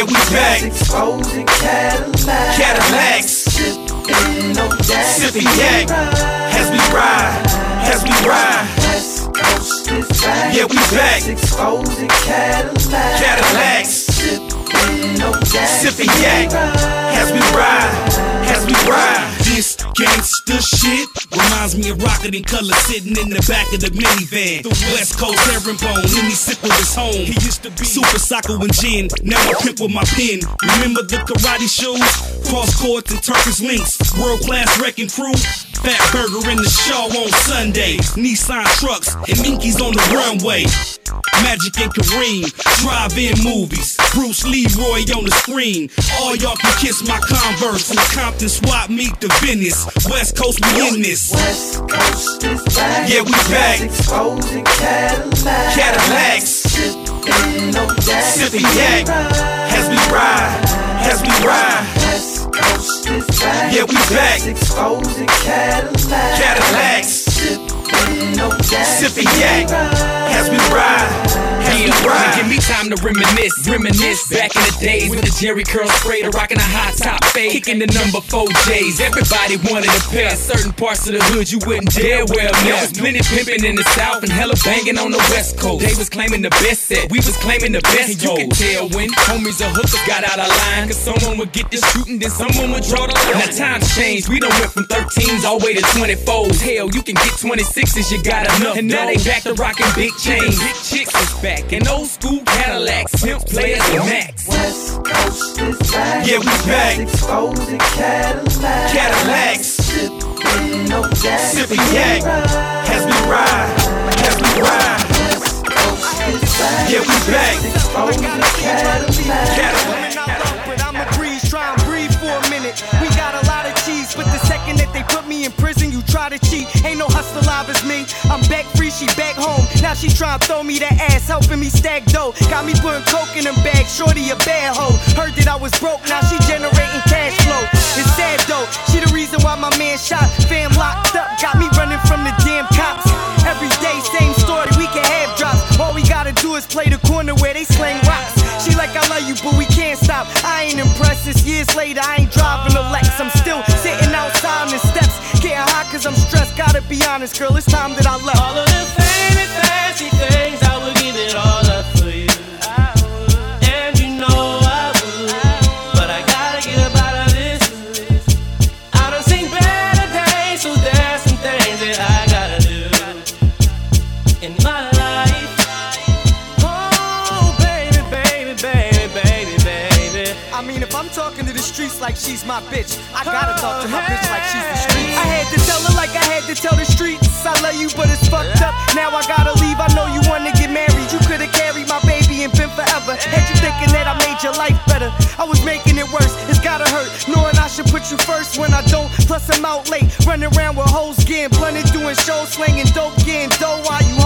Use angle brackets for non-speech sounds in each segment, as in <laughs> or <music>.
Yeah, we back. Exposing Cadillacs. Cadillacs. Sipping on yak. Sipping yak. As we ride, as we ride. West Coast is back. Yeah, we back. Exposing Cadillacs. Cadillacs. Sipping yak. As we ride, as we ride. This gangsta shit reminds me of Rocket and Color sitting in the back of the minivan. The West Coast herringbone, any sip of his home. He used to be Super Soccer and Gin, now I pimp with my pen. Remember the karate shoes? Cross courts and Turkish links. World class wrecking crew. Fat Burger in the show on Sunday. Nissan trucks and Minkies on the runway. Magic and Kareem, drive-in movies. Bruce Leroy on the screen. All y'all can kiss my Converse from Compton swap meet to Venice. West Coast, we in this. West Coast is back. Yeah, we back. Exposing Cadillacs. Cadillacs. Sipping on yak. Sipping yak. As we ride, as we ride. West Coast is back. Yeah, we back. Exposing Cadillacs. Cadillacs. Sipping on yak. As we ride, as we Yeah, ride. give me time to reminisce, reminisce back in the days with the Jheri curl spray, the rocking a high top fade, kicking the number four J's. Everybody wanted a pair. Certain parts of the hood you wouldn't dare wear. There was plenty pimping in the south and hella banging on the west coast. They was claiming the best set, we was claiming the best. You could tell when homies or hookers got out of line, cause someone would get this shooting, then someone would draw the line. Now times changed, we done went from 13s all the way to 24s. Hell, you can get 26s, you got enough. And now they back to rocking big chains. Big chicks is back, and old school Cadillacs, simp players and max. West Coast is back. Yeah, we back. Exposing Cadillacs. Cadillacs. Sipping no yak. Sipping yak. As we ride, as we ride. West Coast is back. Yeah, we back. Exposing Cadillacs. Cadillac. Ain't no hustle alive as me. I'm back free, she back home. Now she try to throw me that ass, helping me stack dough. Got me putting coke in them bags, shorty a bad hoe. Heard that I was broke, now she generating cash flow. It's sad though, she the reason why my man shot. Fam locked up, got me running from the damn cops. Every day, same story, we can have drops. All we gotta do is play the corner where they slang rocks. She like I love you, but we can't stop. I ain't impressed. It's years later, I ain't driving a Lex. I'm still sitting outside on the steps. Getting hot cause I'm stressed. Gotta be honest, girl, it's time that I left. All of the fancy, fancy things, I would give it all up like she's my bitch, I gotta talk to my bitch like she's the streets. I had to tell her like I had to tell the streets. I love you, but it's fucked up. Now I gotta leave. I know you wanna get married. You could've carried my baby and been forever. Had you thinking that I made your life better? I was making it worse. It's gotta hurt. Knowing I should put you first when I don't. Plus I'm out late, running around with hoes, getting blunted, doing shows, slinging dope, getting dough while you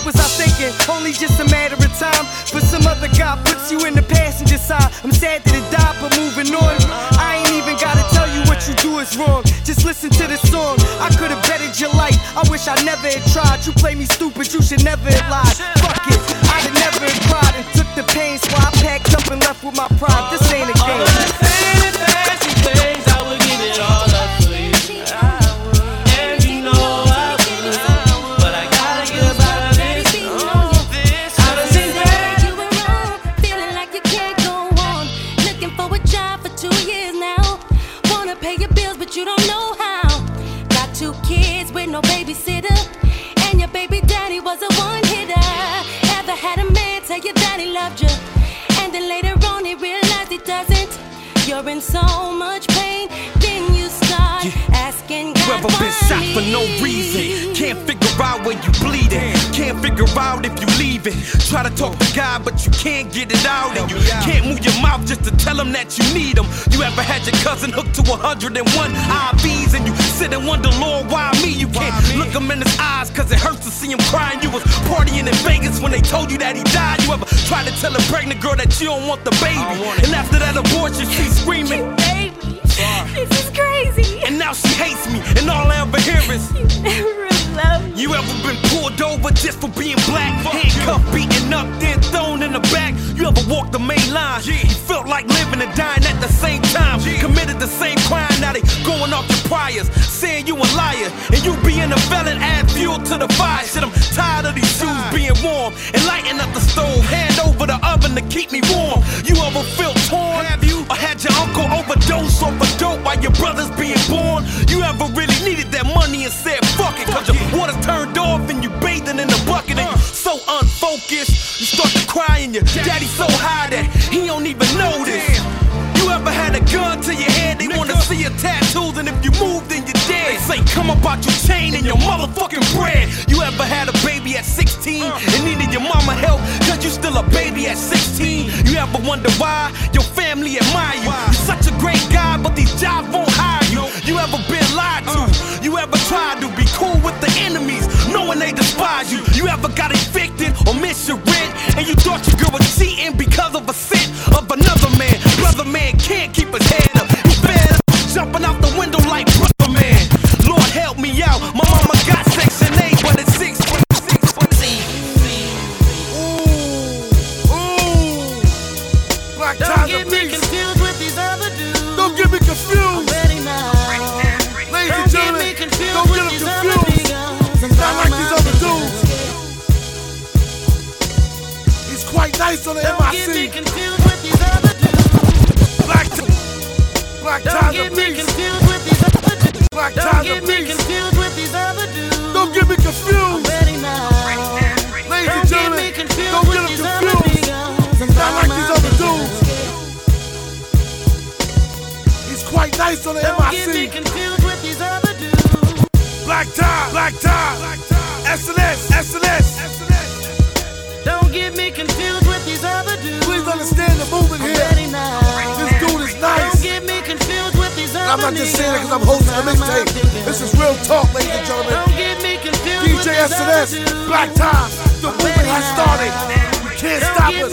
Fuck was I thinking? Only just a matter of time. But some other guy puts you in the passenger side. I'm sad that it died, but moving on. I ain't even gotta tell you what you do is wrong. Just listen to the song. I could have bettered your life. I wish I never had tried. You play me stupid, you should never have lied. Fuck it, I'd have never cried and took the pain. So I packed up and left with my pride. This ain't a game. Shot for no reason? Can't figure out where you bleeding. Can't figure out if you leaving. Try to talk to God, but you can't get it out. And you can't move your mouth just to tell him that you need him. You ever had your cousin hooked to 101 IVs and you sit and wonder, Lord, why me? You can't look him in his eyes cause it hurts to see him crying. You was partying in Vegas when they told you that he died. You ever tried to tell a pregnant girl that you don't want the baby? And after that abortion, she's screaming. This is crazy. And now she hates me, and all I ever hear is <laughs> Never really loved me. You ever been pulled over just for being black. Handcuffed, beaten up, then thrown in the back. You ever walked the main line? Yeah. You felt like living and dying at the same time. Committed the same crime, now they going off your priors. Saying you a liar. And you being a felon, add fuel to the fire. Shit, I'm tired of these shoes being warm. And lighting up the stove. Hand over the oven to keep me warm. You ever to cry and your daddy's so high that he don't even notice. You ever had a gun to your head? They wanna see your tattoos, and if you move, then you're dead. They say, come up out your chain and your motherfucking bread. You ever had a baby at 16 uh. and needed your mama help? Cause you still a baby at 16. You ever wonder why your family admire you? You're such a great guy, but these jobs won't hire you. You ever been lied to? Uh. You ever tried to be cool with the enemies, knowing they despise you? You ever got evicted confused with DJ these other SNS, dudes. Black Ty, the movement has started. You can't stop us.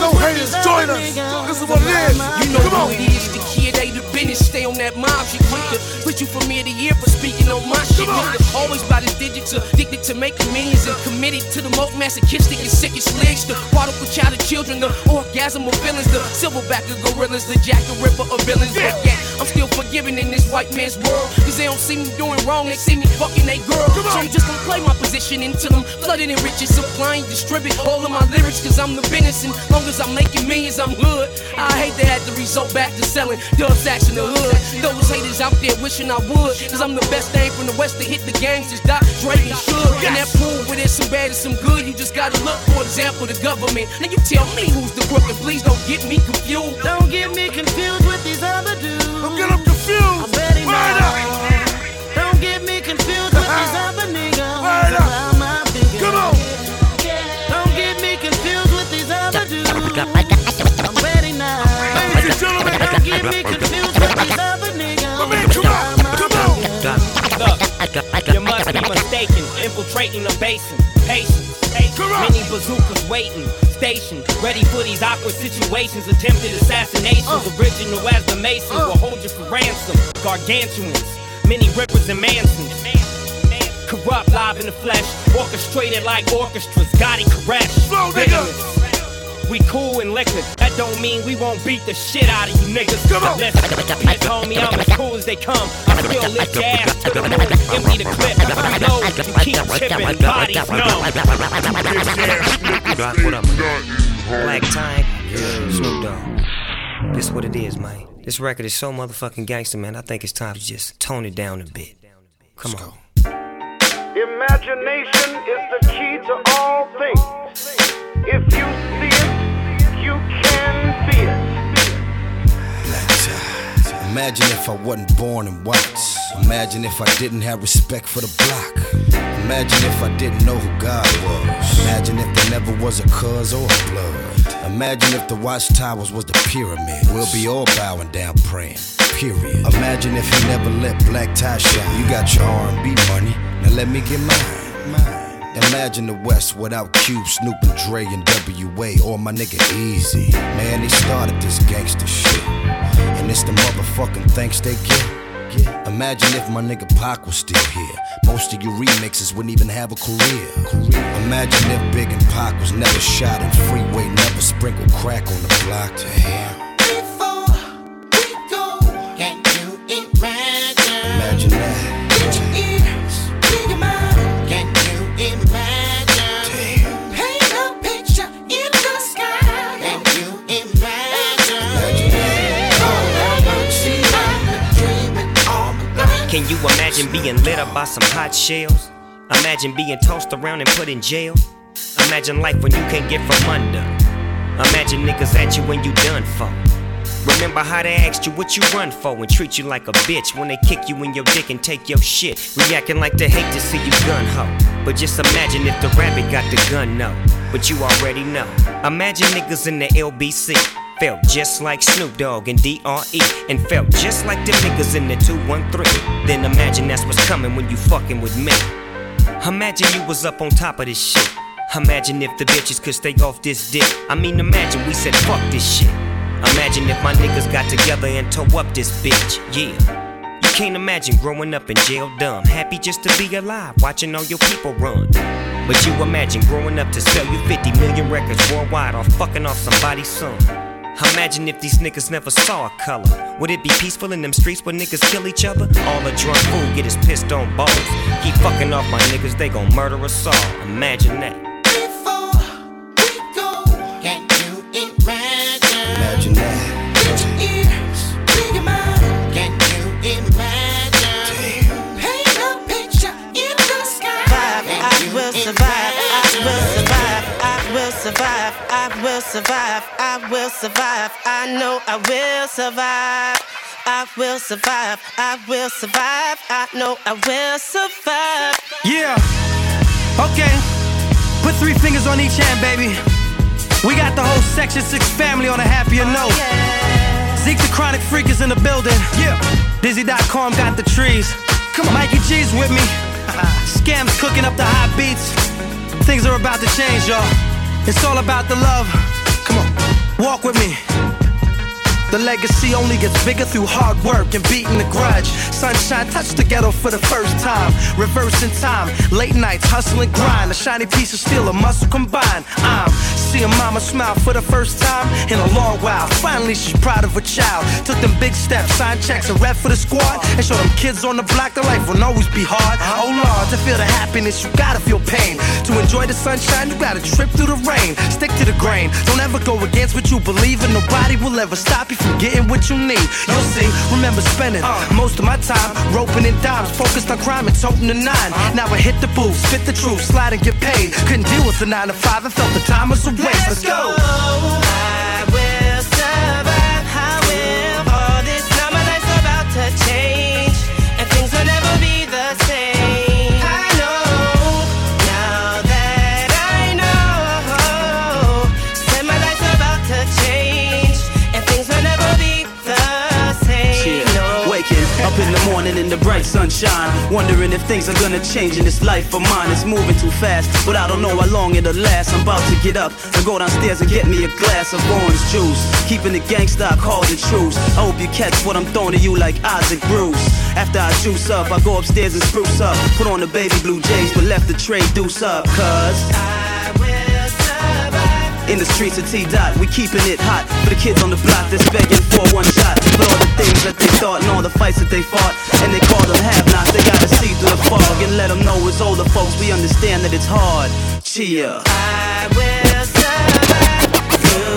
No haters, join us. This is what it is. You know Come on. it is, the kid ain't the business. Stay on that mob shit. Quick to put you from ear to ear for speaking on my shit. Nigga, always by the digits, addicted to making millions and committed to the most masochistic and sickest legs. The prodigal child of children, the orgasm of feelings, the silverback of gorillas, the Jack the Ripper of villains. But yet, I'm still forgiving in this white man's world. Cause they don't see me doing wrong, they see me fucking they girl. So I'm just gonna play my position until I'm flooded in riches, supplying, distribute all of my lyrics. Cause I'm the business, and long as I'm making millions, I'm hood. I hate to have to result back to selling dub sacks in the hood. Those haters out there wishing I would. Cause I'm the best thing from the west to hit the gangsters, Doc, Dre, and Suge. And that pool where there's some bad and some good, you just gotta look, for example, the government. Now you tell me who's the crook, and please don't get me confused. Don't get me confused with these other dudes. Don't get them confused. I'm ready Word up. Don't get me confused with these uh-huh. other niggas. Word up. I'm out thinking. Come on. Don't get me confused with these other dudes. I'm ready now. Ladies and gentlemen, Don't get me confused infiltrating the basin. Patience, Correct. many bazookas waiting. Station, ready for these awkward situations. Attempted assassinations, uh. original as the Masons uh. will hold you for ransom. Gargantuans, many rippers and Mansons. Kurupt live in the flesh, orchestrated like orchestras. Gotti Koresh. Nigga. We cool and liquor. That don't mean we won't beat the shit out of you niggas. Come on. Listen, please, homie, I'm as cool as they come. I still lift your ass to the moon. Empty the clip. Reload. You keep chipping. Bodies numb. Doc, what up. Black Ty, Snoop Dogg. This what it is, man. This record is so motherfucking gangster, man. I think it's time to just tone it down a bit. Come on. Imagination is the key to all things. If you see Imagine if I wasn't born in whites. Imagine if I didn't have respect for the block. Imagine if I didn't know who God was. Imagine if there never was a cuz or a blood. Imagine if the watchtowers was the pyramid. We'll be all bowing down praying. Period. Imagine if you never let Black Ty shine. You got your R&B money. Now let me get mine. Mine. Imagine the West without Cube, Snoop, and Dre, and WA, or my nigga Eazy. Man, they started this gangster shit. And it's the motherfucking thanks they get. Imagine if my nigga Pac was still here. Most of your remixes wouldn't even have a career. Imagine if Big and Pac was never shot and Freeway never sprinkled crack on the block. Damn. Can you imagine being lit up by some hot shells? Imagine being tossed around and put in jail? Imagine life when you can't get from under. Imagine niggas at you when you done for. Remember how they asked you what you run for and treat you like a bitch when they kick you in your dick and take your shit. Reacting like they hate to see you gun ho. But just imagine if the rabbit got the gun, no. But you already know. Imagine niggas in the LBC. Felt just like Snoop Dogg and DRE. And felt just like the niggas in the 213. Then imagine that's what's coming when you fucking with me. Imagine you was up on top of this shit. Imagine if the bitches could stay off this dick. I mean, imagine we said fuck this shit. Imagine if my niggas got together and tore up this bitch. Yeah. You can't imagine growing up in jail dumb. Happy just to be alive, watching all your people run. But you imagine growing up to sell you 50 million records worldwide or fucking off somebody's son. Imagine if these niggas never saw a color. Would it be peaceful in them streets where niggas kill each other? All a drunk fool get his pissed on balls. Keep fucking off my niggas, they gon' murder us all. Imagine that. Imagine that. I will survive. I will survive. I will survive. I will survive. I will survive. I know I will survive. I will survive. I will survive. I know I will survive. Yeah. Okay. Put three fingers on each hand, baby. We got the whole Section 6 family on a happier oh, note. Zeke the Chronic Freak is in the building. Yeah. Dizzy.com got the trees. Come on. Mikey G's with me. <laughs> Scams cooking up the hot beats. Things are about to change, y'all. It's all about the love. Come on. Walk with me. The legacy only gets bigger through hard work and beating the grudge. Sunshine touched the ghetto for the first time. Reversing time, late nights, hustling grind. A shiny piece of steel, a muscle combined. I'm seeing mama smile for the first time in a long while. Finally, she's proud of her child. Took them big steps, signed checks, and rep for the squad. And show them kids on the block that life will always be hard. Oh Lord, to feel the happiness, you gotta feel pain. To enjoy the sunshine, you gotta trip through the rain. Stick to the grain. Don't ever go against what you believe in. Nobody will ever stop you from getting what you need. You'll see, remember spending most of my time roping in dimes, focused on crime and toting the nine. Now I hit the booth, spit the truth, slide and get paid. Couldn't deal with the nine to five, I felt the time was a waste. Let's go. Bright sunshine, wondering if things are gonna change in this life of mine. It's moving too fast, but I don't know how long it'll last. I'm about to get up and go downstairs and get me a glass of orange juice. Keeping the gangsta, I call it truce. I hope you catch what I'm throwing to you like Isaac Bruce. After I juice up, I go upstairs and spruce up. Put on the baby blue jays, but left the tray deuce up, cuz. In the streets of T Dot, we keeping it hot for the kids on the block that's begging for one shot. The things that they thought and all the fights that they fought, and they call them have-nots. They gotta see through the fog and let them know it's older folks. We understand that it's hard. Cheer. I will.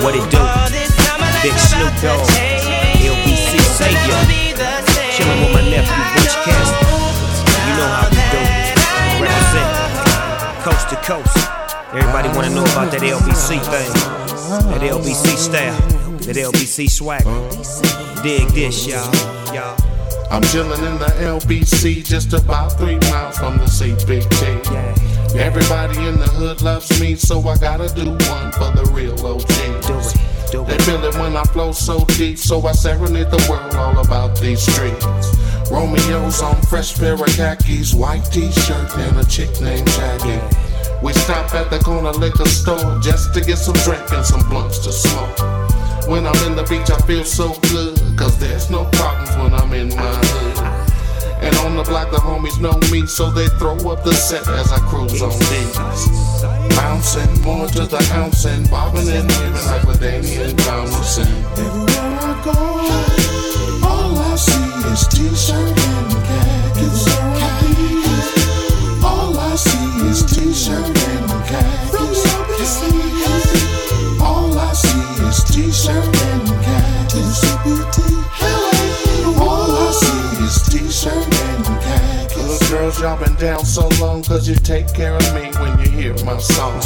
What it do? Big Snoop Dogg, LBC Savior. Chillin' with my nephew Rich Cast. You know how we do. Represent coast to coast. Everybody wanna know about that LBC thing. That LBC style. That LBC swag. Dig this, y'all. Y'all. I'm chillin' in the LBC, just about three miles from the CBT. Everybody in the hood loves me, so I gotta do one for the real OGs. They feel it when I flow so deep, so I serenade the world all about these streets. Romeo's on fresh pair of khakis, white t-shirt, and a chick named Jackie. We stop at the corner liquor store just to get some drink and some blunts to smoke. When I'm in the beach, I feel so good, cause there's no problems when I'm in my hood. And on the block, the homies know me, so they throw up the set as I cruise on these. Bouncing more to the ounce and bobbing and weaving like with Damian Thompson. Everywhere I go, all I see is t-shirt and khakis. All I see is t-shirt and khakis. All I see is t-shirt and khakis. All I see is t-shirt and khakis. Little girls, y'all been down so long cause you take care of me when you hear my song.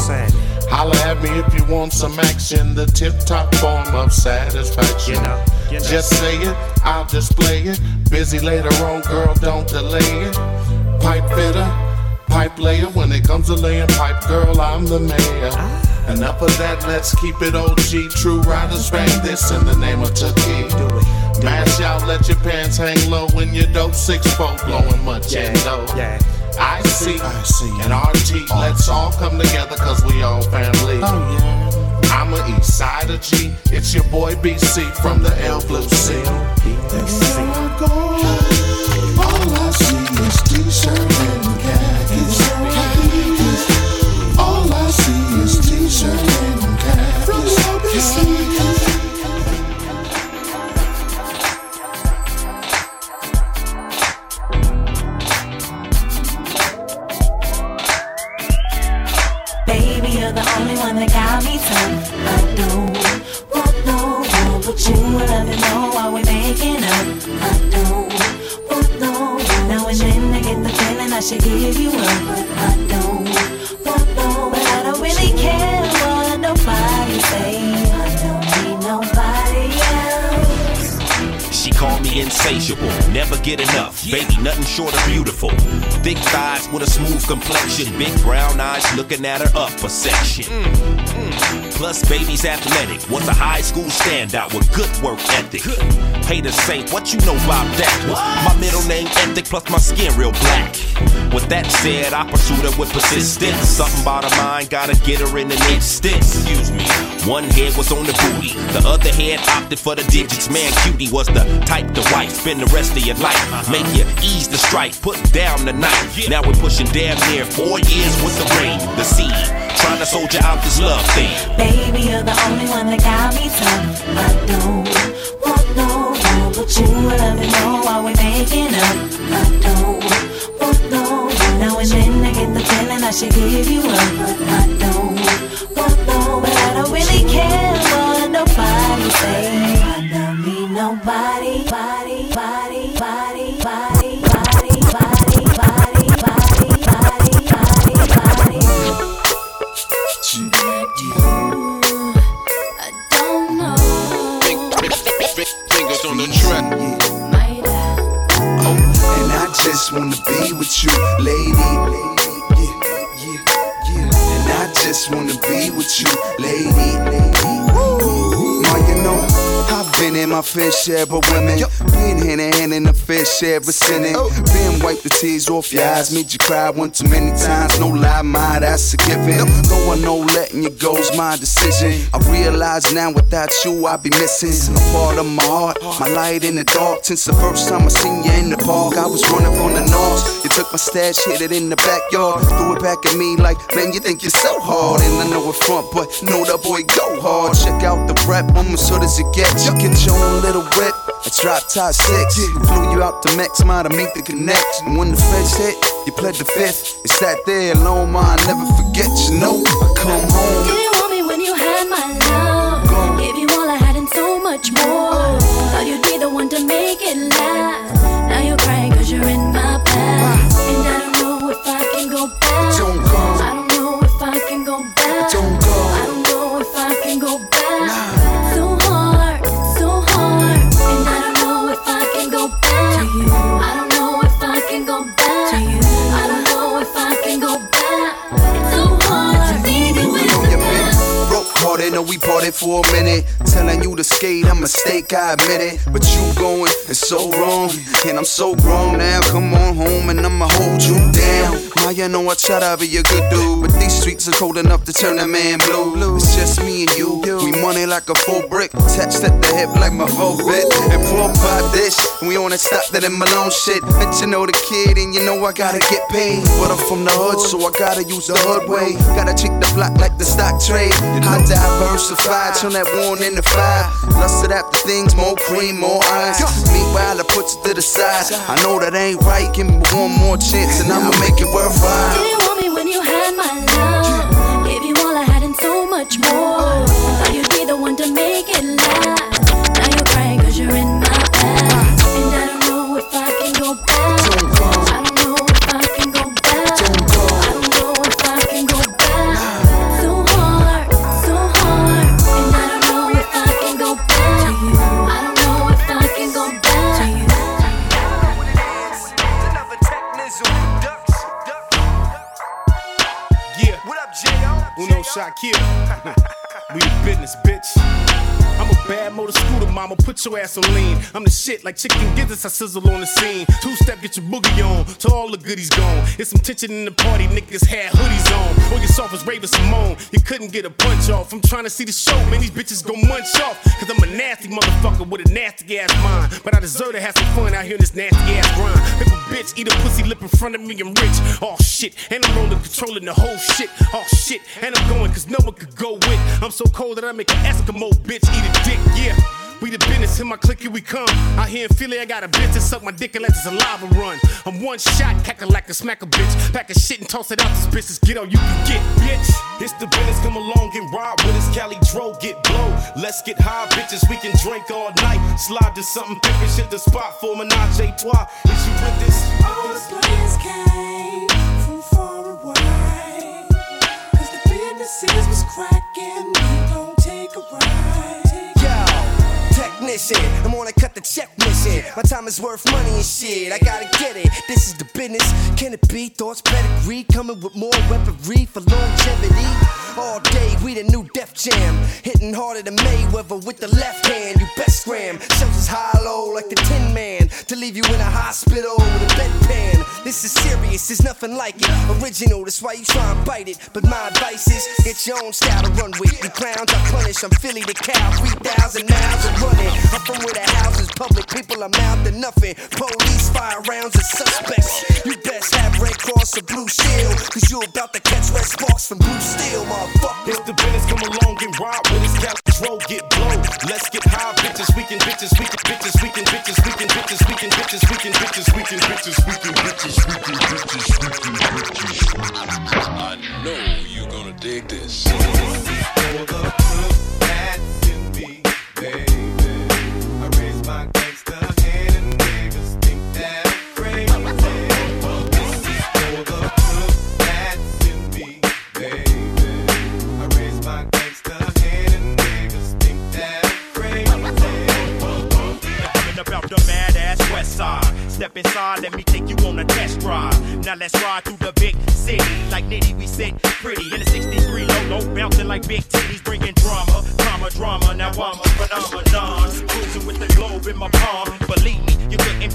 Holla at me if you want some action, the tip top form of satisfaction. Just say it, I'll display it. Busy later on, girl, don't delay it. Pipe fitter, pipe layer. When it comes to laying pipe, girl, I'm the mayor. Enough of that, let's keep it OG. True riders bang this in the name of Tookie. Mash out, let your pants hang low when your dope six four blowing much and low. I see, I see, and RT, let's all come together cause we all family. Oh yeah. I'm a East Sider G. It's your boy BC from the L Blue Sea. Everywhere I go, all I see is t-shirt Baby, you're the only one that got me tough. Insatiable, never get enough. Baby, nothing short of beautiful. Thick thighs with a smooth complexion, big brown eyes looking at her upper section. Plus, baby's athletic, was a high school standout with good work ethic. Haters say, what you know about that? My middle name ethic, plus my skin real black. With that said, I pursued her with persistence. Something about her mind, gotta get her in an instant. Excuse me. One head was on the booty, the other head opted for the digits. Man, cutie was the type to wife, spend the rest of your life. Make you ease the strife, put down the knife. Now we're pushing damn near four years with the ring, the seed. Trying to soldier out this love thing. Baby, you're the only one that got me tough. I don't want no one but you. Love you know why we're making up. I don't want no one. Now and then I get the feeling I should give you up, but I don't want no. But I don't really care what nobody say. I don't need nobody, body, body, body, body, body, body, body, body, body, body, body. Fingers on the track. And I just wanna be with you, lady. Just wanna be with you, lady. Now you know I've been in my fair share of women. Been hand in hand in a fair share of sinning. Oh. Been wipe the tears off your eyes, made you cry one too many times. No lie, my that's a given. Though I know letting you go's my decision. I realize now without you I'd be missing a part of my heart, my light in the dark. Since the first time I seen you in the park, I was running from the north. You took my stash, hid it in the backyard, threw it back at me like, man, you think you're so hard. And I know it front, but know that boy go hard. Check out the rap, I'm as hood as it gets. You get your own little whip. A drop top six. Flew you out to Mex, ma, to make the connection. When the feds hit, you pled the fifth. It's sat there alone, I never forget. You know, I come home. Didn't want me when you had my love. Gave you all I had and so much more. Hearted, know we parted for a minute. Telling you to skate, a mistake, I admit it. But you going, it's so wrong. And I'm so grown now. Come on home and I'ma hold you down. Now you know I try to be a good dude, but these streets are cold enough to turn a man blue. It's just me and you. We money like a full brick, attached at the hip like my Volvet. And pour by dish, and we on it, stop that in Malone shit. Let you know the kid, and you know I gotta get paid. But I'm from the hood, so I gotta use the hood way. Gotta check the block like the stock trade. I diversified, turn that one into five. Lusted after things, more cream, more ice. Meanwhile, I put you to the side. I know that ain't right, give me one more chance, and I'ma make it worthwhile. You didn't want me when you had my love. Gave you all I had and so much more. Your ass on lean. I'm the shit like chicken gizzards. I sizzle on the scene. Two step, get your boogie on. To all the goodies gone. It's some tension in the party. Niggas had hoodies on. Or your soft as Raven-Symoné. You couldn't get a punch off. I'm trying to see the show. Man, these bitches go munch off. Cause I'm a nasty motherfucker with a nasty ass mind. But I deserve to have some fun out here in this nasty ass grind. If bitch eat a pussy lip in front of me, I'm rich. Oh shit. And I'm rolling, controlling the whole shit. Oh shit. And I'm going cause no one could go with. I'm so cold that I make an Eskimo bitch eat a dick. Yeah. We the business, in my clique, here we come. Out here in Philly, I got a bitch that suck my dick and let this lava run. I'm one shot, cackle like a smack a bitch. Pack a shit and toss it out this bitches. Get all you can get, bitch. It's the business, come along and ride with us. Cali Dro, get blow. Let's get high, bitches. We can drink all night. Slide to something and shit the spot for menage a trois. Is you with this? All the players came from far away. Cause the businesses was cracking. I'm on a cut the check mission. My time is worth money and shit. I gotta get it. This is the business. Can it be? Thoughts pedigree coming with more weaponry for longevity. All day we the new Def Jam, hitting harder than Mayweather with the left hand. You best scram. Shells is high low like the Tin Man to leave you in a hospital with a bedpan. This is serious, there's nothing like it. Original, that's why you try and bite it. But my advice is get your own style to run with. You clowns, I punish. I'm Philly the cow, 3,000 miles of running. I'm from where the house is public, people are mouth nothing. Police fire rounds at suspects. You best have Red Cross or Blue Shield, cause you about to catch red sparks from Blue Steel, motherfucker. It's the business, come along and ride with us. Cali Dro, get blow. Let's get high, bitches. We can bitches, we can bitches, we can bitches, we can bitches, we can bitches, we can bitches, we can bitches, we can bitches, we can bitches, we can bitches. I know you're gonna dig this. Step inside, let me take you on a test drive. Now let's ride through the big city. Like Nitty, we sit pretty in a 63 low, low, bouncing like big titties, bringing drama, drama, drama. Now I'm a phenomenon. Cruising with the globe in my palm. Believe me, you couldn't a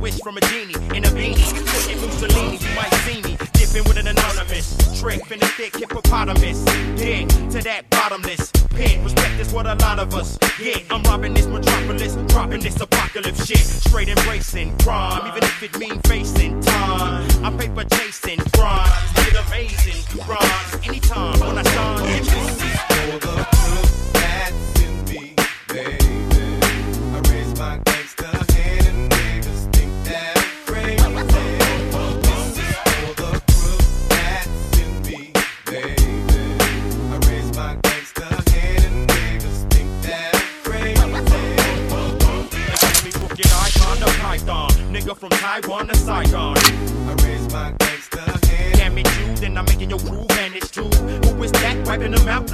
wish from a genie in a beanie. Looking Mussolini, you might see me dipping with an anonymous trick in a thick hippopotamus. Dig to that bottomless pit. Respect is what a lot of us get. I'm robbing this metropolis, dropping this apocalypse shit. Straight embracing crime, even if it mean facing time. I'm paper chasing it amazing grind. Anytime when I shine, Get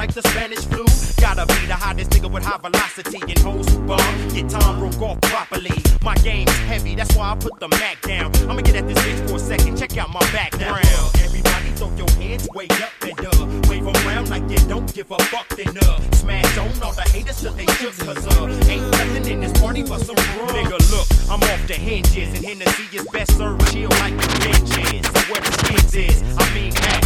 like the Spanish flu? Gotta be the hottest nigga with high velocity and hoes who bomb. Get time broke off properly. My game's heavy, that's why I put the Mac down. I'ma get at this bitch for a second, check out my background. Everybody throw your hands way up and uh, wave around like you don't give a fuck. Then smash on all the haters till they shook. Cause uh, ain't nothing in this party but some rum. Nigga, look, I'm off the hinges and Hennessy is best served chill like the benches. So where the skins is, I mean that,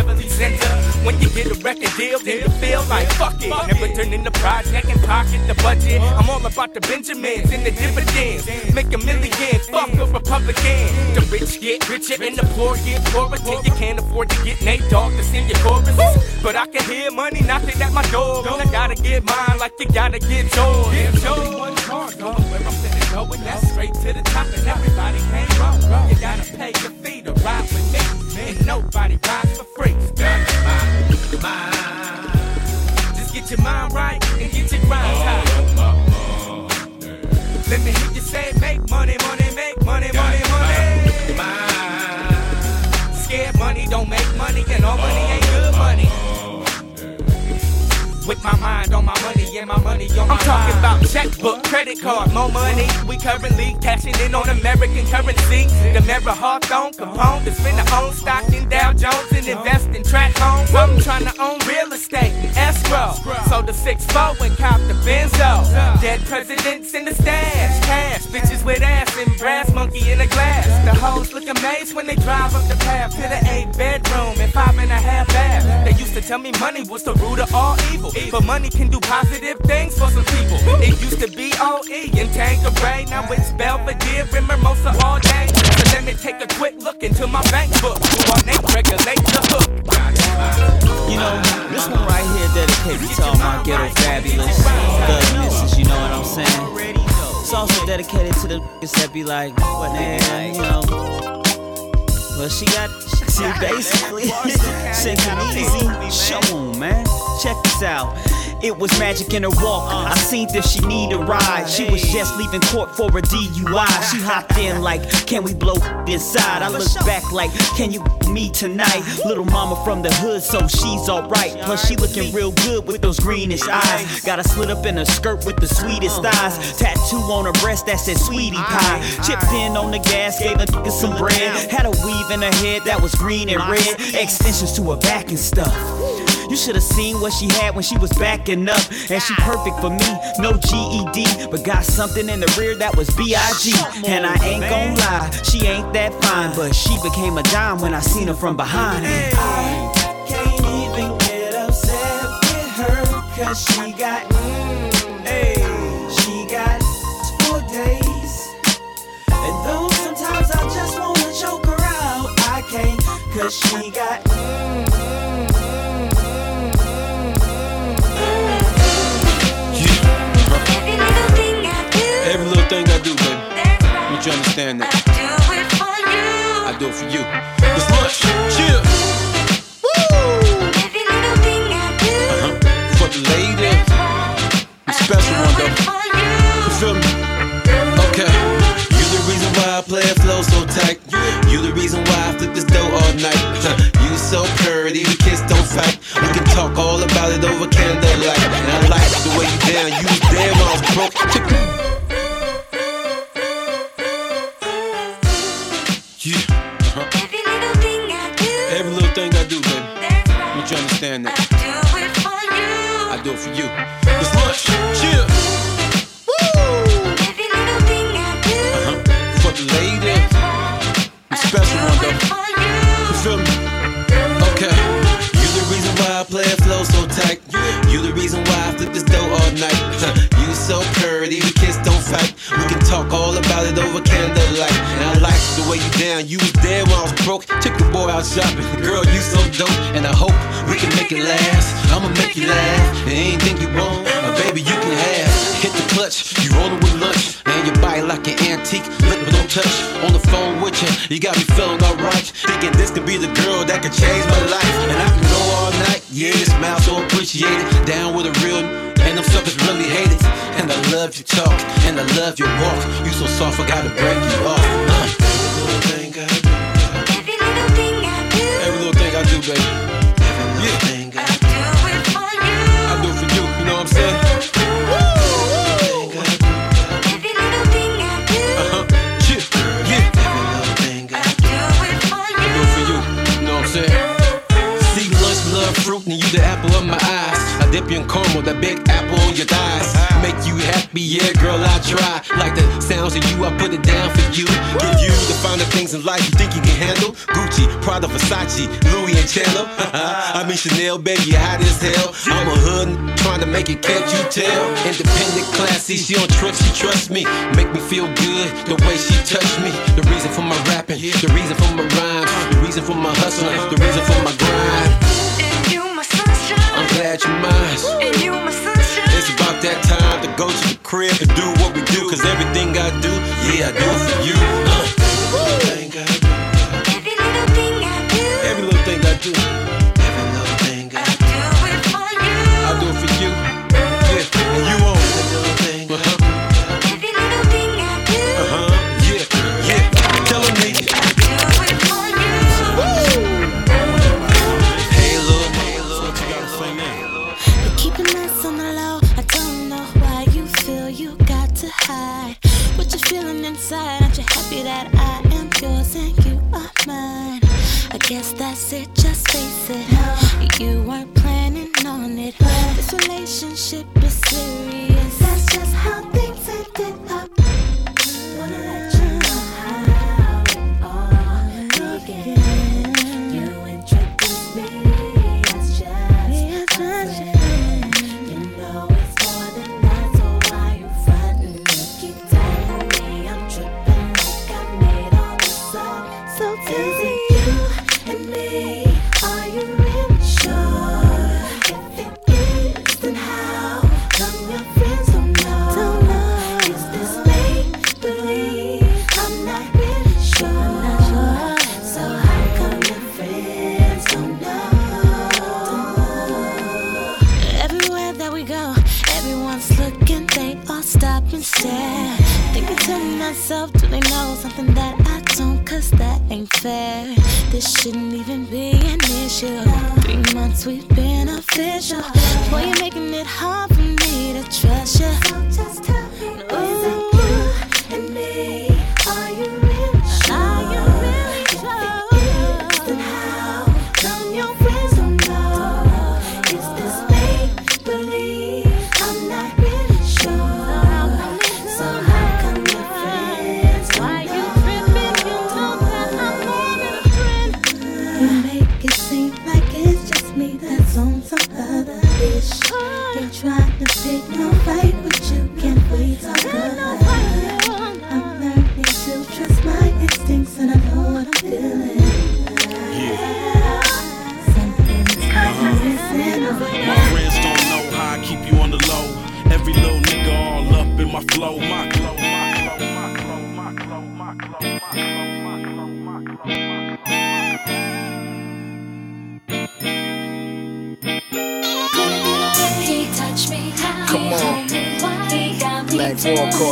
When you get a record deal, then you feel like fuck it. Never turn in the project and pocket the budget. I'm all about the Benjamins and the dividends. Make a million, fuck a Republican. The rich get richer and the poor get poorer. Till you can't afford to get Nate Dogg to sing your choruses. But I can hear money knocking at my door. And I gotta get mine like you gotta get yours. Get yours. One car, going where I'm finna go, and that's straight to the top. And everybody can't roll. You gotta pay your fee to ride with me. And nobody rides for free. Just get your mind right and get your grind tight. Let me hear you say, make money, money, make money, money, money. Mind. Scared money don't make money, and all money ain't good money. With my mind on my money and my money on my I'm talking about checkbook, credit card, more money. We currently cashing in on American currency. The Mara Hawthorne Capone to spend the own stock in Dow Jones and invest in track homes. I'm trying to own real estate escrow. So the 6-4 and cop the Benzo. Dead presidents in the stash, cash, bitches with ass and brass monkey in a glass. The hoes look amazed when they drive up the path to the eight bedroom and five and a half bath. They used to tell me money was the root of all evil. But money can do positive things for some people. It used to be OE and Tanqueray. Now it's Belvedere and Mimosa all day. So let me take a quick look into my bank book while they regulate the hook. You know, this one right here dedicated to all my ghetto fabulous thug misses, you know what I'm saying? It's also dedicated to the niggas that be like, what man, you know. Well, she got, she basically <laughs> sent it easy. Show 'em, man. Check this out. It was magic in her walk. I seen if she need a ride. She was just leaving court for a DUI. She hopped in like, can we blow inside? I look back like, can you me tonight? Little mama from the hood, so she's alright. Plus she looking real good with those greenish eyes. Got a slit up in her skirt with the sweetest thighs. Tattoo on her breast that said sweetie pie. Chipped in on the gas, gave a nigga some bread. Had a weave in her head that was green and red. Extensions to her back and stuff. You should have seen what she had when she was backing up. And she perfect for me, no GED. But got something in the rear that was B.I.G. And I ain't gon' lie, she ain't that fine. But she became a dime when I seen her from behind. And I can't even get upset with her. Cause she got, mm, hey, she got four days. And though sometimes I just wanna choke her out, I can't. Cause she got, Every little thing I do, baby. Don't you understand that? I do it for you. It's lunch. Chill. For you. Your. You so soft, I gotta break you off. Every little thing I do, baby. In caramel, that big apple on your thighs. Make you happy, yeah, girl, I try. Like the sounds of you, I put it down for you. Give you the finer things in life you think you can handle. Gucci, Prada, Versace, Louis and Chandler. <laughs> I mean Chanel, baby, hot as hell. I'm a hood trying to make it, can't you tell? Independent, classy, she don't trust, she trusts me. Make me feel good the way she touched me. The reason for my rapping, the reason for my rhymes, the reason for my hustling, the reason for my grind. Glad you're mine. It's about that time to go to the crib and do what we do. Cause everything I do, yeah, I do it for you. Uh. Every little thing I do. Every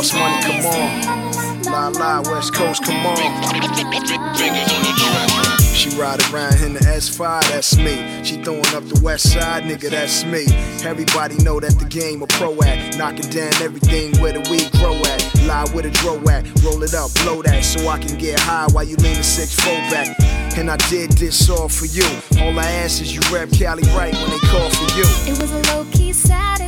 cost money, come on. La la, West Coast, come on. She ride around in the S5, that's me. She throwing up the west side, nigga, that's me. Everybody know that the game a pro at. Knocking down everything where the weed grow at. Lie with a dro at. Roll it up, blow that so I can get high while you lean the six four back. And I did this all for you. All I ask is you rap Cali right when they call for you. It was a low key Saturday,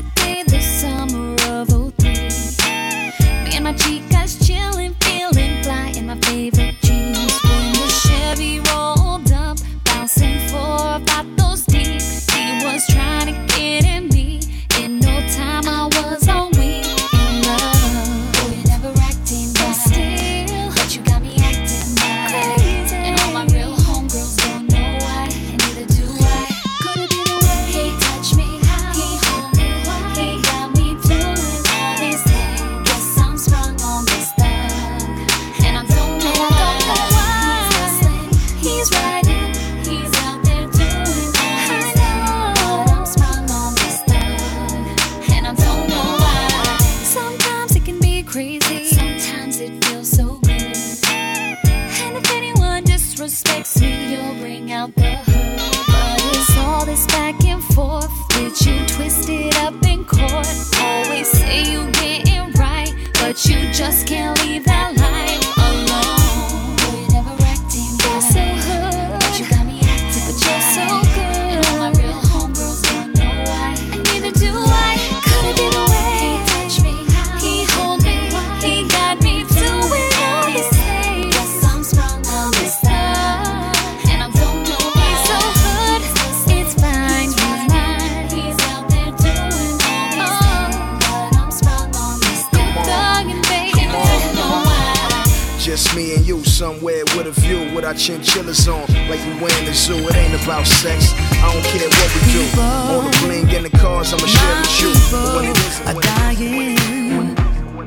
got chinchillas on, like we in the zoo. It ain't about sex. I don't care what we do. All the bling in the cars, I'ma share with you. But when it isn't, dying,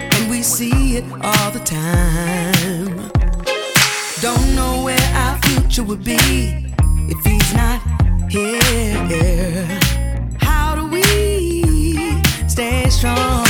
and we see it all the time. Don't know where our future would be if he's not here. How do we stay strong?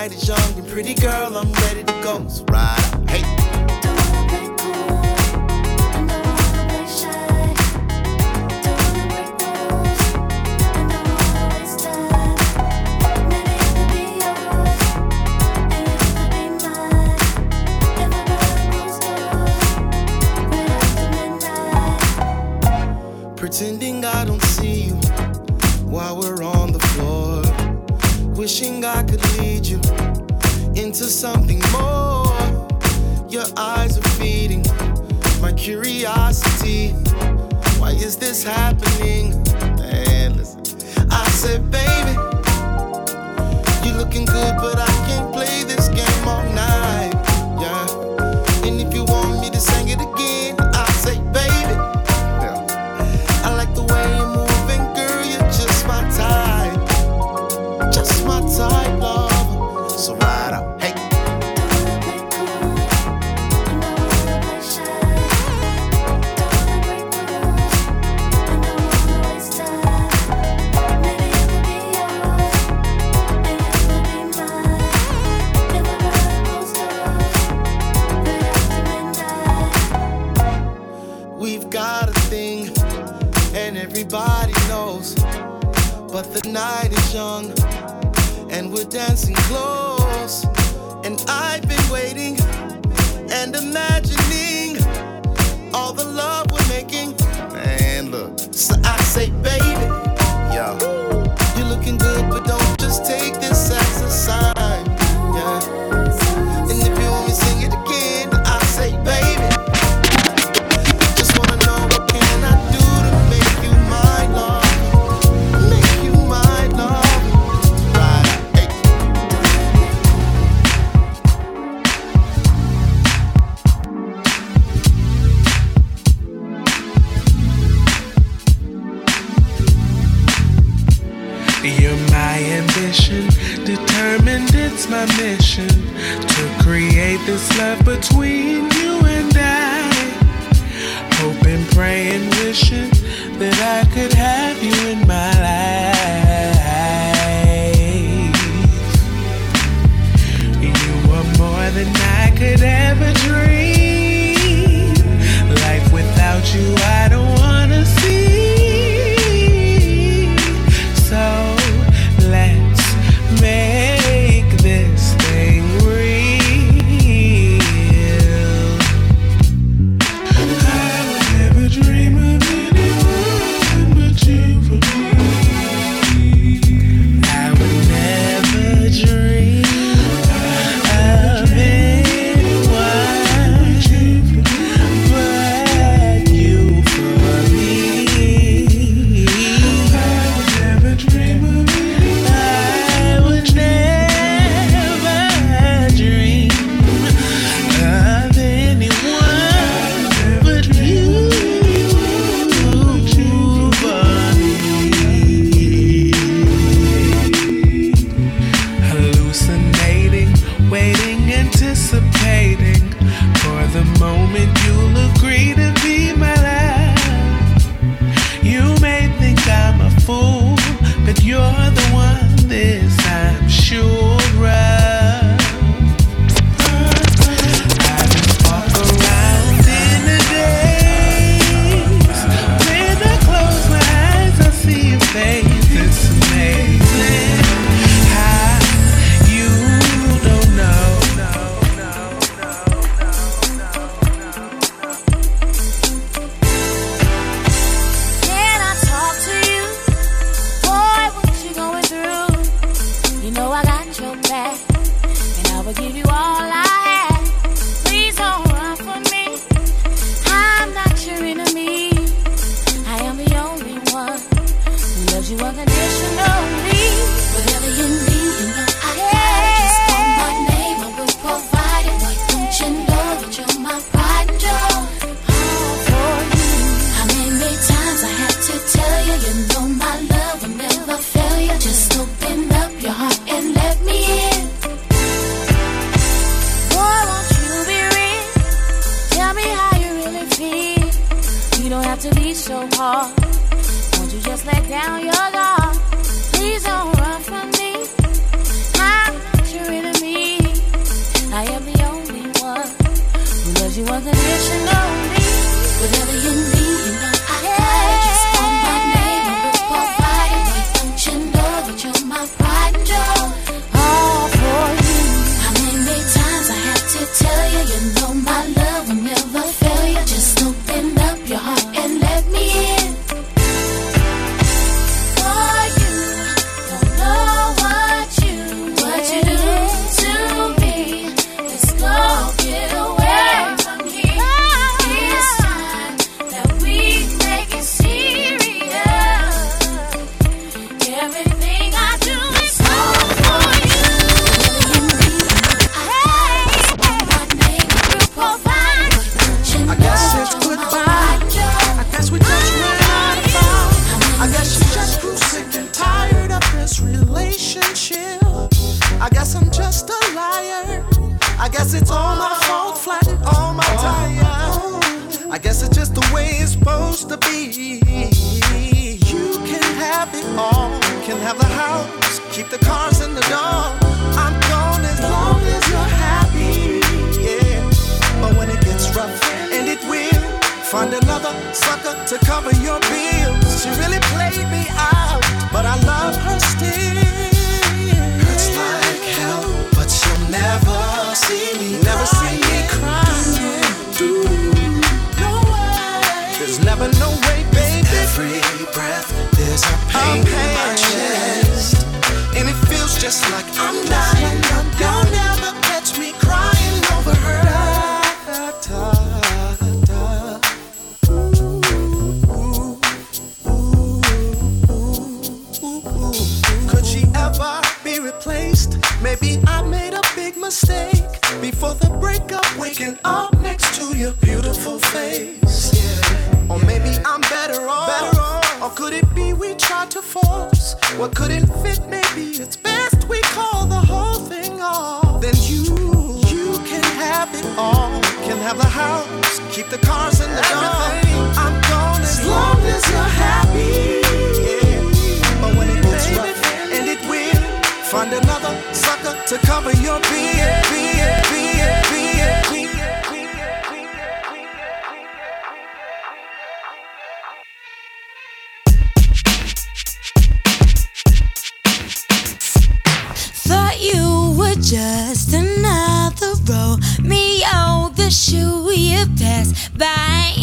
night is young and pretty girl, I'm ready to go. So ride wishing I could lead you into something more. Your eyes are feeding my curiosity. Why is this happening? Man, listen. I said, baby, you're looking good, but I can't will give you all I You can have it all. You Can have the house, keep the cars and the dog. I'm gone as long as you're happy. Yeah. But when it gets rough, and it will, find another sucker to cover your bills. She really played me out, but I love her still. there's a pain, in my chest. And it feels just like I'm dying. Don't ever catch me crying over her. Da, da, da, Could she ever be replaced? Maybe I made a big mistake. Before the breakup, waking up next to your beautiful face. What couldn't fit, maybe it's best we call the whole thing off. Then you, you can have it all. Can have the house, keep the cars and the Everything. dog. I'm gone as long as you're happy. Yeah. But when it gets rough, and it will, find another sucker to cover your bill. Passed by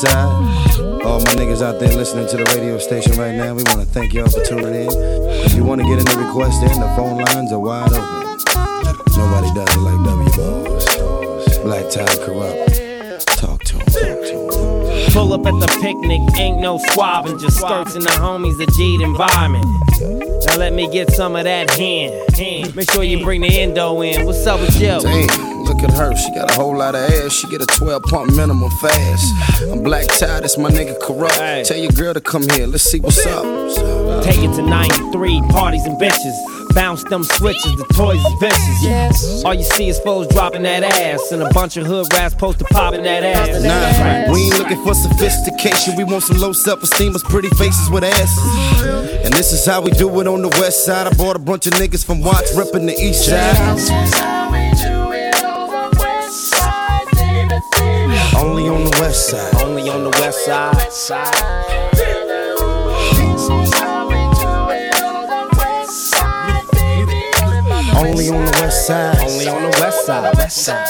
Side. All my niggas out there listening to the radio station right now, we wanna thank y'all for tuning in. If you wanna get any requests in, the phone lines are wide open. Nobody does it like W Balls. Black Ty Kurupt. Talk to him. Talk to him. Pull up at the picnic, ain't no squabbing, just skirts and the homies, a G'd environment. Now let me get some of that hand. hand. Make sure you bring the endo in. What's up with you? Damn, look at her. She got a whole lot of ass. She get a 12 pump minimum fast. I'm Black Ty, that's my nigga Kurupt. Tell your girl to come here. Let's see what's up. Take it to 93, parties and bitches. Bounce them switches, the toys is vicious. Yes. All you see is foes dropping that ass, and a bunch of hood rats posted popping that ass. Nah, we ain't looking for sophistication. We want some low self esteem, but pretty faces with asses. And this is how we do it on the west side. I brought a bunch of niggas from Watts repping the east side. Only on the west side. Only on the west side. Only on the west side. Only on the west side. West side.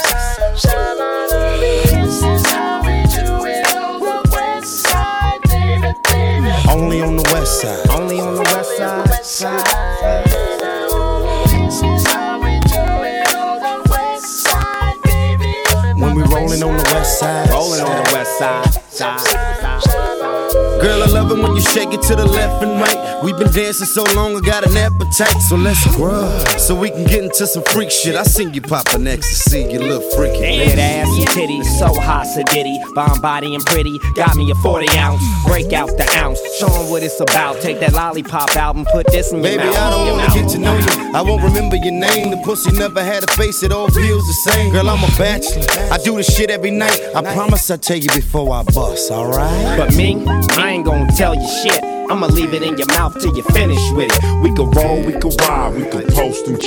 Only on the west side. Only on the west side. Rolling on the west side. Rolling on the west side. side. Girl, I love it when you shake it to the left and right. We've been dancing so long, I got an appetite. So let's grub, so we can get into some freak shit. I seen you poppin' ecstasy, you look freaky. Dead ass. and titties. So hot, so ditty. bomb body and pretty. Got me a 40 ounce, break out the ounce. Show 'em what it's about. Take that lollipop out and put this in your Baby, mouth. I don't wanna get to know you. I won't remember your name. The pussy never had a face, it all feels the same. Girl, I'm a bachelor. I do this shit every night. I promise I'll tell you before I bust, alright? But me, I ain't gonna tell you shit. I'ma leave it in your mouth till you finish with it. We could roll, we could ride, we could post and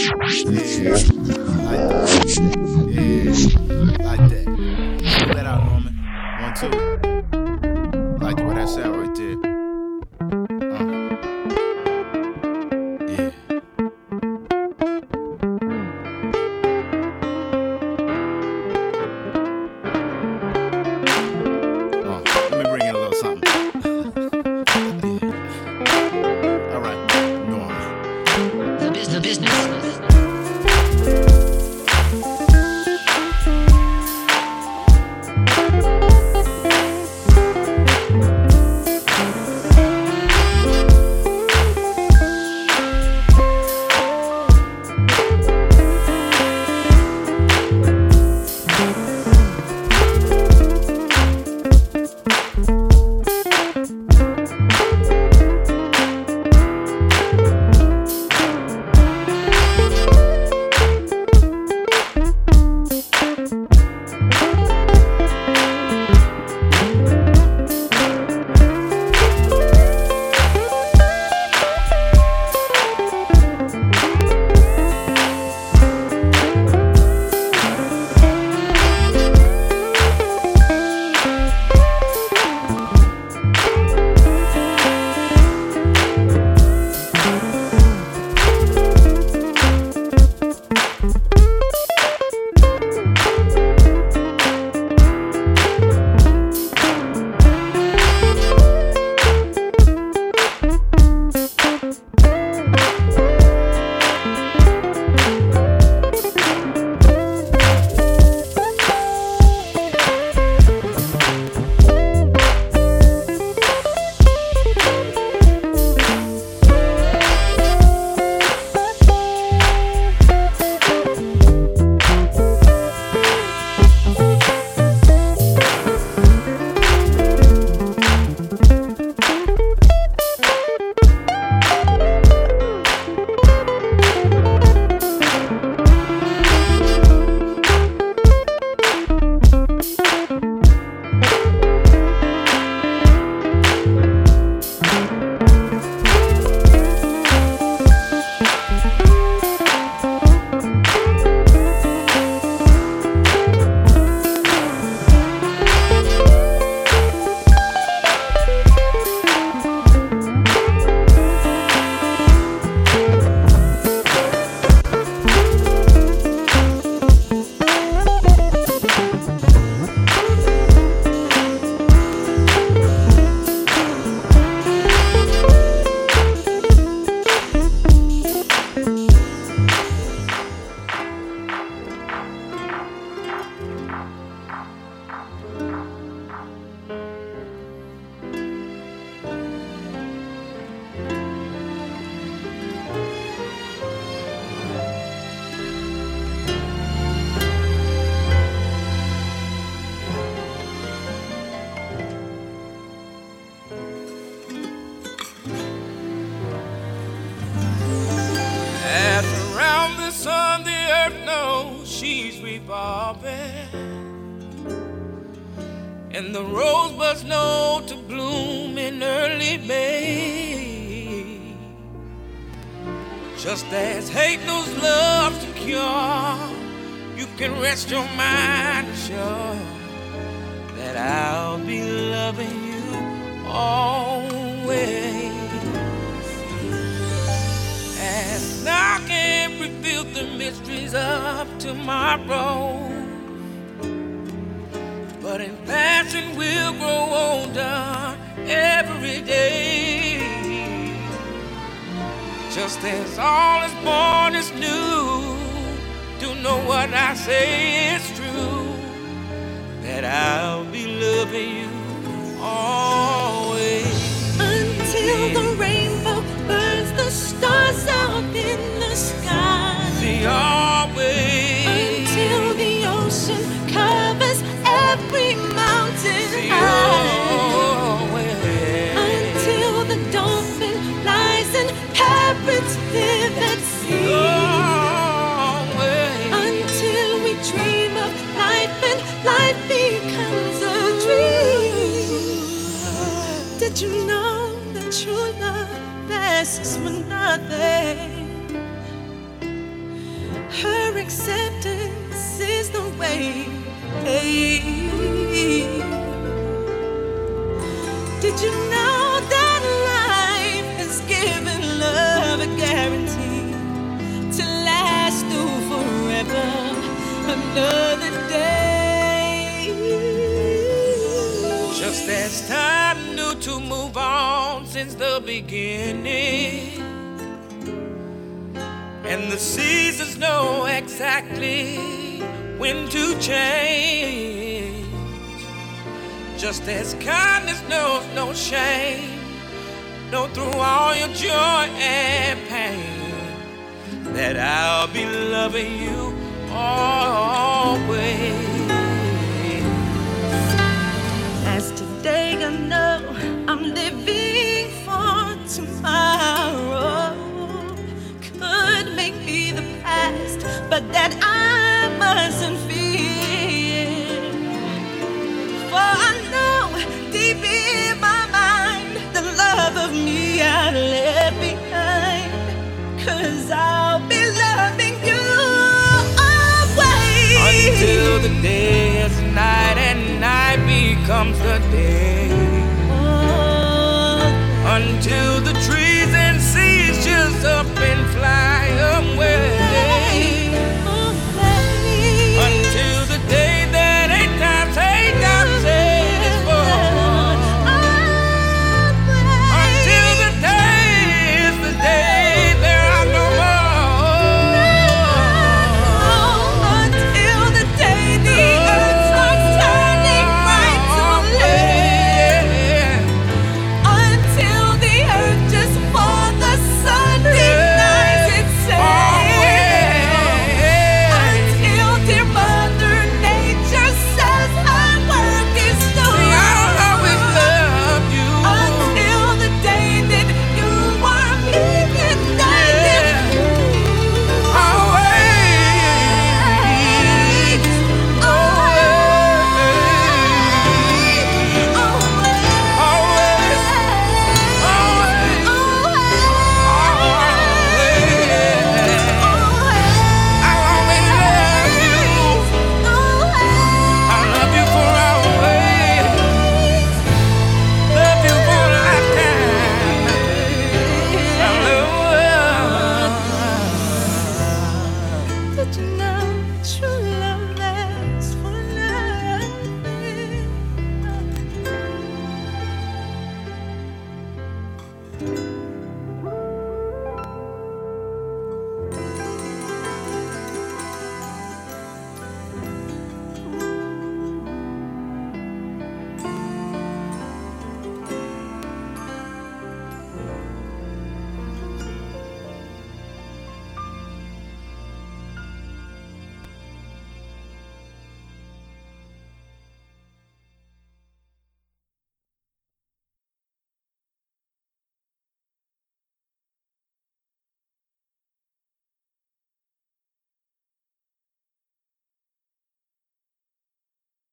Like that. That out, Norman. One, two. Like the way that sound to change. Just as kindness knows no shame, know through all your joy and pain that I'll be loving you always. yesterday. Oh. Until the trees and seas just up.